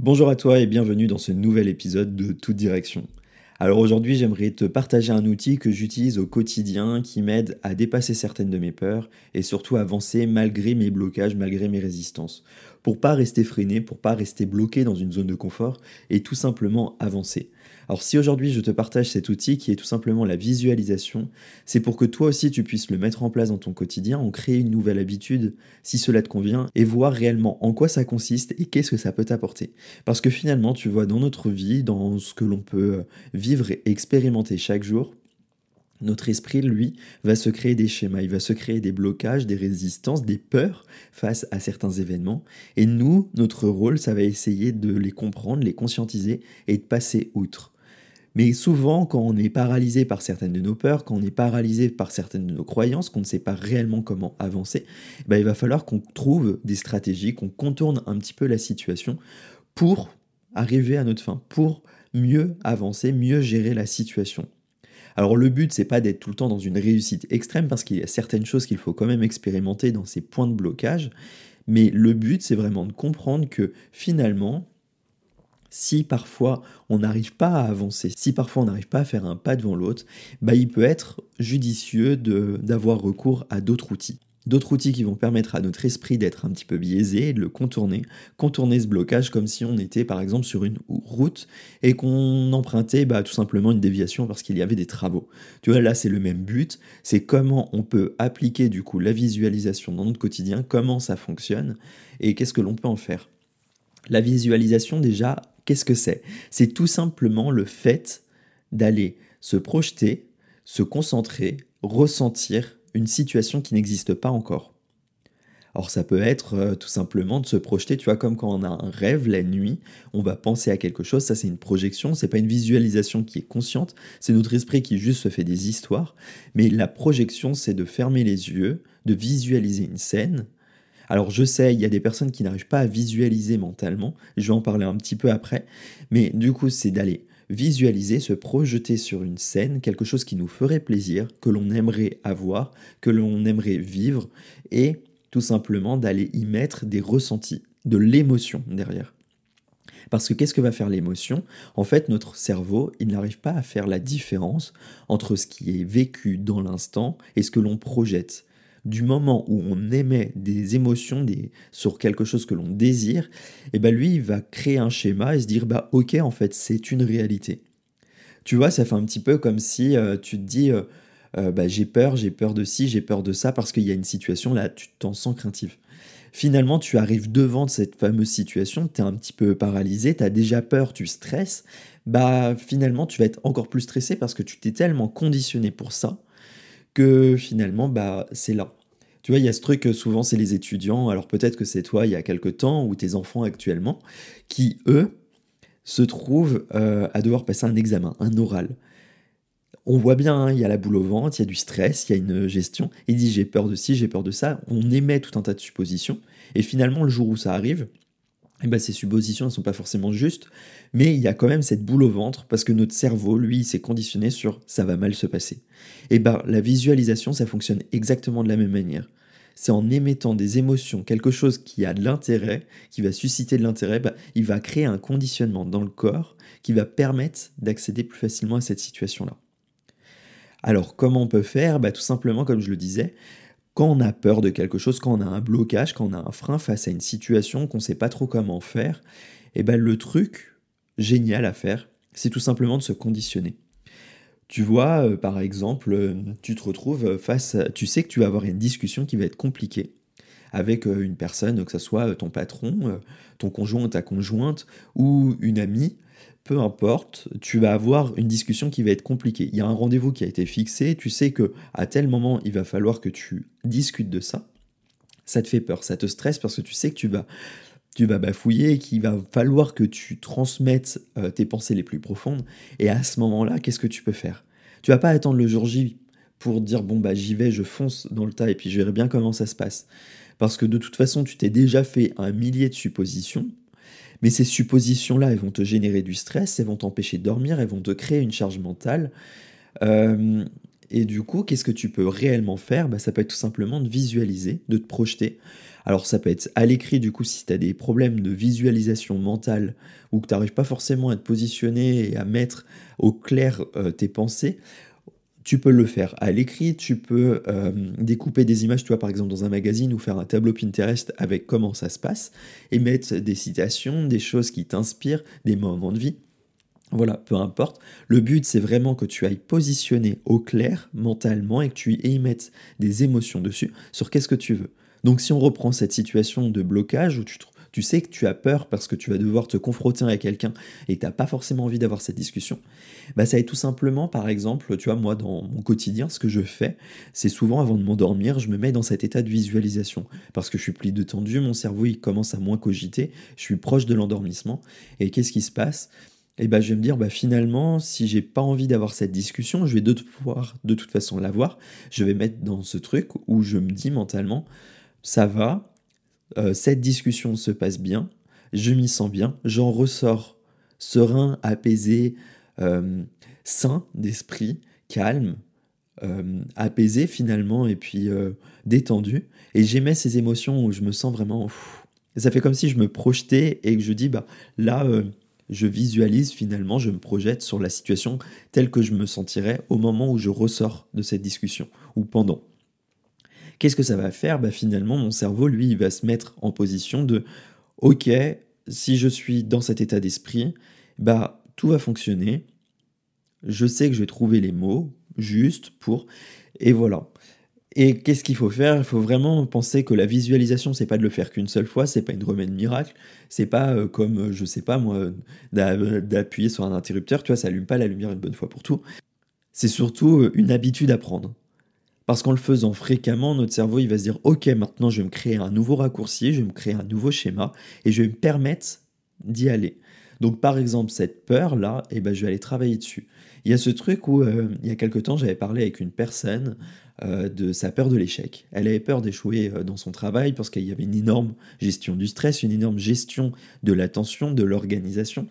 Bonjour à toi et bienvenue dans ce nouvel épisode de Toute Direction. Alors aujourd'hui j'aimerais te partager un outil que j'utilise au quotidien qui m'aide à dépasser certaines de mes peurs et surtout avancer malgré mes blocages, malgré mes résistances. Pour pas rester freiné, pour pas rester bloqué dans une zone de confort et tout simplement avancer. Alors si aujourd'hui je te partage cet outil qui est tout simplement la visualisation, c'est pour que toi aussi tu puisses le mettre en place dans ton quotidien, en créer une nouvelle habitude si cela te convient et voir réellement en quoi ça consiste et qu'est-ce que ça peut t'apporter. Parce que finalement tu vois dans notre vie, dans ce que l'on peut vivre et expérimenter chaque jour, notre esprit, lui, va se créer des schémas, il va se créer des blocages, des résistances, des peurs face à certains événements. Et nous, notre rôle, ça va essayer de les comprendre, les conscientiser et de passer outre. Mais souvent, quand on est paralysé par certaines de nos peurs, quand on est paralysé par certaines de nos croyances, qu'on ne sait pas réellement comment avancer, ben, il va falloir qu'on trouve des stratégies, qu'on contourne un petit peu la situation pour arriver à notre fin, pour mieux avancer, mieux gérer la situation. Alors le but, c'est pas d'être tout le temps dans une réussite extrême parce qu'il y a certaines choses qu'il faut quand même expérimenter dans ces points de blocage, mais le but, c'est vraiment de comprendre que finalement, si parfois on n'arrive pas à avancer, si parfois on n'arrive pas à faire un pas devant l'autre, bah, il peut être judicieux d'avoir recours à d'autres outils. D'autres outils qui vont permettre à notre esprit d'être un petit peu biaisé et de le contourner, contourner ce blocage comme si on était par exemple sur une route et qu'on empruntait bah, tout simplement une déviation parce qu'il y avait des travaux. Tu vois, là c'est le même but, c'est comment on peut appliquer du coup la visualisation dans notre quotidien, comment ça fonctionne et qu'est-ce que l'on peut en faire. La visualisation déjà, Qu'est-ce que c'est? C'est tout simplement le fait d'aller se projeter, se concentrer, ressentir une situation qui n'existe pas encore. Alors ça peut être euh, tout simplement de se projeter, tu vois, comme quand on a un rêve la nuit, on va penser à quelque chose, ça c'est une projection, c'est pas une visualisation qui est consciente, c'est notre esprit qui juste se fait des histoires, mais la projection c'est de fermer les yeux, de visualiser une scène, alors je sais, il y a des personnes qui n'arrivent pas à visualiser mentalement, je vais en parler un petit peu après, mais du coup c'est d'aller visualiser, se projeter sur une scène, quelque chose qui nous ferait plaisir, que l'on aimerait avoir, que l'on aimerait vivre, et tout simplement d'aller y mettre des ressentis, de l'émotion derrière. Parce que qu'est-ce que va faire l'émotion? En fait, notre cerveau, il n'arrive pas à faire la différence entre ce qui est vécu dans l'instant et ce que l'on projette du moment où on émet des émotions sur quelque chose que l'on désire, et eh ben lui, il va créer un schéma et se dire, bah ok, en fait, c'est une réalité. Tu vois, ça fait un petit peu comme si euh, tu te dis, euh, euh, bah, j'ai peur, j'ai peur de ci, j'ai peur de ça, parce qu'il y a une situation là, tu t'en sens craintif. Finalement, tu arrives devant cette fameuse situation, tu es un petit peu paralysé, tu as déjà peur, tu stresses, bah finalement, tu vas être encore plus stressé parce que tu t'es tellement conditionné pour ça que finalement, bah, c'est là. Tu vois, il y a ce truc, souvent, c'est les étudiants, alors peut-être que c'est toi il y a quelque temps, ou tes enfants actuellement, qui, eux, se trouvent euh, à devoir passer un examen, un oral. On voit bien, hein, il y a la boule au ventre, il y a du stress, il y a une gestion. Il dit j'ai peur de ci, j'ai peur de ça. On émet tout un tas de suppositions. Et finalement, le jour où ça arrive, eh ben, ces suppositions ne sont pas forcément justes, mais il y a quand même cette boule au ventre parce que notre cerveau, lui, s'est conditionné sur ça va mal se passer. Et eh ben, la visualisation, ça fonctionne exactement de la même manière. C'est en émettant des émotions, quelque chose qui a de l'intérêt, qui va susciter de l'intérêt, ben, il va créer un conditionnement dans le corps qui va permettre d'accéder plus facilement à cette situation-là. Alors comment on peut faire? Ben, Tout simplement, comme je le disais, quand on a peur de quelque chose, quand on a un blocage, quand on a un frein face à une situation qu'on ne sait pas trop comment faire, et eh ben le truc génial à faire, c'est tout simplement de se conditionner. Tu vois, euh, par exemple, euh, tu te retrouves face, tu sais que tu vas avoir une discussion qui va être compliquée avec euh, une personne, que ce soit ton patron, ton conjoint, ta conjointe ou une amie, peu importe, tu vas avoir une discussion qui va être compliquée. Il y a un rendez-vous qui a été fixé, tu sais que à tel moment, il va falloir que tu discutes de ça. Ça te fait peur, ça te stresse parce que tu sais que tu vas tu vas bafouiller, qu'il va falloir que tu transmettes euh, tes pensées les plus profondes. Et à ce moment-là, qu'est-ce que tu peux faire? Tu vas pas attendre le jour J pour dire bon bah j'y vais, je fonce dans le tas et puis je verrai bien comment ça se passe. Parce que de toute façon, tu t'es déjà fait un millier de suppositions mais ces suppositions-là, elles vont te générer du stress, elles vont t'empêcher de dormir, elles vont te créer une charge mentale. Euh, Et du coup, qu'est-ce que tu peux réellement faire? Bah, Ça peut être tout simplement de visualiser, de te projeter. Alors ça peut être à l'écrit, du coup, si tu as des problèmes de visualisation mentale ou que tu n'arrives pas forcément à te positionner et à mettre au clair euh, tes pensées, tu peux le faire à l'écrit, tu peux euh, découper des images, tu vois, par exemple dans un magazine ou faire un tableau Pinterest avec comment ça se passe et mettre des citations, des choses qui t'inspirent, des moments de vie. Voilà, peu importe. Le but, c'est vraiment que tu ailles positionner au clair mentalement et que tu y mettes des émotions dessus sur qu'est-ce que tu veux. Donc si on reprend cette situation de blocage où tu, tu sais que tu as peur parce que tu vas devoir te confronter à quelqu'un et que tu n'as pas forcément envie d'avoir cette discussion, bah ça est tout simplement, par exemple, tu vois, moi dans mon quotidien, ce que je fais, c'est souvent avant de m'endormir, je me mets dans cet état de visualisation. Parce que je suis plus détendu, mon cerveau il commence à moins cogiter, je suis proche de l'endormissement. Et qu'est-ce qui se passe? Et ben je vais me dire bah finalement si j'ai pas envie d'avoir cette discussion, je vais devoir de toute façon l'avoir. Je vais mettre dans ce truc où je me dis mentalement ça va, euh, cette discussion se passe bien, je m'y sens bien, j'en ressors serein, apaisé, euh, sain d'esprit, calme, euh, apaisé finalement et puis détendu. Et j'aimais ces émotions où je me sens vraiment. ça fait comme si je me projetais et que je dis bah là je visualise finalement, je me projette sur la situation telle que je me sentirais au moment où je ressors de cette discussion ou pendant. Qu'est-ce que ça va faire? Bah, Finalement, mon cerveau, lui, il va se mettre en position de OK, si je suis dans cet état d'esprit, bah, tout va fonctionner. Je sais que je vais trouver les mots justes pour. Et voilà. Et qu'est-ce qu'il faut faire? Il faut vraiment penser que la visualisation, c'est pas de le faire qu'une seule fois, c'est pas une remède miracle, c'est pas euh, comme, euh, je sais pas moi, d'appuyer sur un interrupteur, tu vois, ça allume pas la lumière une bonne fois pour tout. C'est surtout euh, une habitude à prendre. Parce qu'en le faisant fréquemment, notre cerveau, il va se dire, ok, maintenant je vais me créer un nouveau raccourci, je vais me créer un nouveau schéma, et je vais me permettre d'y aller. Donc par exemple, cette peur-là, eh ben, je vais aller travailler dessus. Il y a ce truc où, il y a quelque temps, j'avais parlé avec une personne euh, de sa peur de l'échec. Elle avait peur d'échouer euh, dans son travail parce qu'il y avait une énorme gestion du stress, une énorme gestion de l'attention, de l'organisation.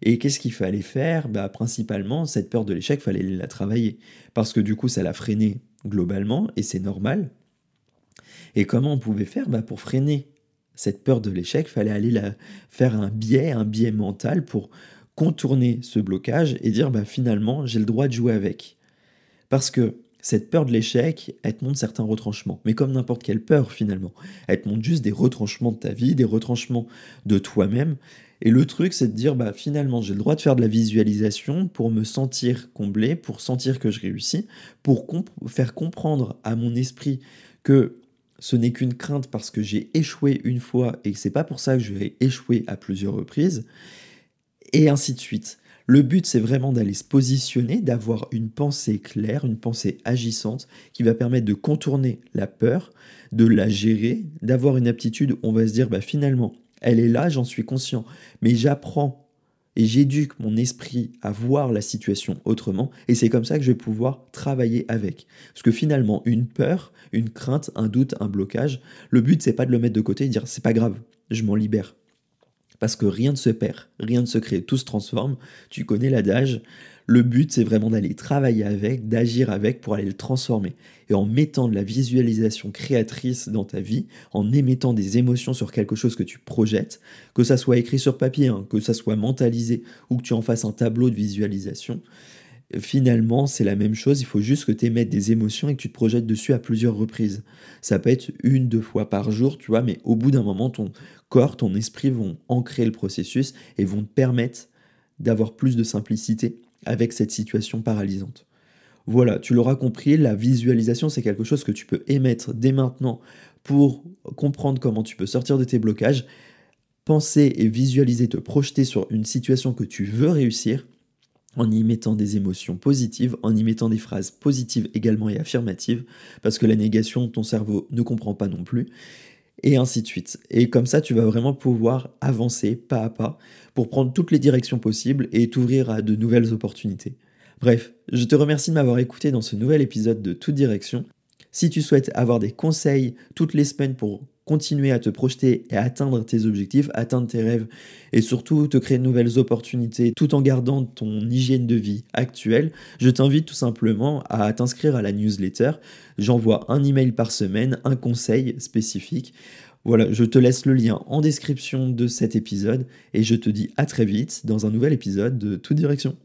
Et qu'est-ce qu'il fallait faire? Bah, Principalement, cette peur de l'échec, fallait la travailler. Parce que du coup, ça l'a freinée globalement, et c'est normal. Et comment on pouvait faire? Bah, Pour freiner cette peur de l'échec, fallait aller faire un biais, un biais mental pour contourner ce blocage et dire bah, finalement, j'ai le droit de jouer avec. Parce que cette peur de l'échec, elle te montre certains retranchements. Mais comme n'importe quelle peur finalement. Elle te montre juste des retranchements de ta vie, des retranchements de toi-même. Et le truc, c'est de dire, bah finalement, j'ai le droit de faire de la visualisation pour me sentir comblé, pour sentir que je réussis, pour faire comprendre à mon esprit que ce n'est qu'une crainte parce que j'ai échoué une fois et que c'est pas pour ça que je vais échouer à plusieurs reprises, et ainsi de suite. Le but, c'est vraiment d'aller se positionner, d'avoir une pensée claire, une pensée agissante qui va permettre de contourner la peur, de la gérer, d'avoir une aptitude où on va se dire, bah, finalement, elle est là, j'en suis conscient, mais j'apprends et j'éduque mon esprit à voir la situation autrement, et c'est comme ça que je vais pouvoir travailler avec. Parce que finalement, une peur, une crainte, un doute, un blocage, le but, c'est pas de le mettre de côté et dire, c'est pas grave, je m'en libère. Parce que rien ne se perd, rien ne se crée, tout se transforme. Tu connais l'adage. Le but, c'est vraiment d'aller travailler avec, d'agir avec pour aller le transformer. Et en mettant de la visualisation créatrice dans ta vie, en émettant des émotions sur quelque chose que tu projettes, que ça soit écrit sur papier, hein, que ça soit mentalisé ou que tu en fasses un tableau de visualisation, finalement, c'est la même chose. Il faut juste que tu émettes des émotions et que tu te projettes dessus à plusieurs reprises. Ça peut être une, deux fois par jour, tu vois, mais au bout d'un moment, ton corps, ton esprit vont ancrer le processus et vont te permettre d'avoir plus de simplicité avec cette situation paralysante. Voilà, tu l'auras compris, la visualisation, c'est quelque chose que tu peux émettre dès maintenant pour comprendre comment tu peux sortir de tes blocages, penser et visualiser, te projeter sur une situation que tu veux réussir en y mettant des émotions positives, en y mettant des phrases positives également et affirmatives, parce que la négation, ton cerveau ne comprend pas non plus, et ainsi de suite. Et comme ça, tu vas vraiment pouvoir avancer pas à pas pour prendre toutes les directions possibles et t'ouvrir à de nouvelles opportunités. Bref, je te remercie de m'avoir écouté dans ce nouvel épisode de Toute Direction. Si tu souhaites avoir des conseils toutes les semaines pour continuer à te projeter et atteindre tes objectifs, atteindre tes rêves et surtout te créer de nouvelles opportunités tout en gardant ton hygiène de vie actuelle, je t'invite tout simplement à t'inscrire à la newsletter. J'envoie un email par semaine, un conseil spécifique. Voilà, je te laisse le lien en description de cet épisode et je te dis à très vite dans un nouvel épisode de Toute Direction.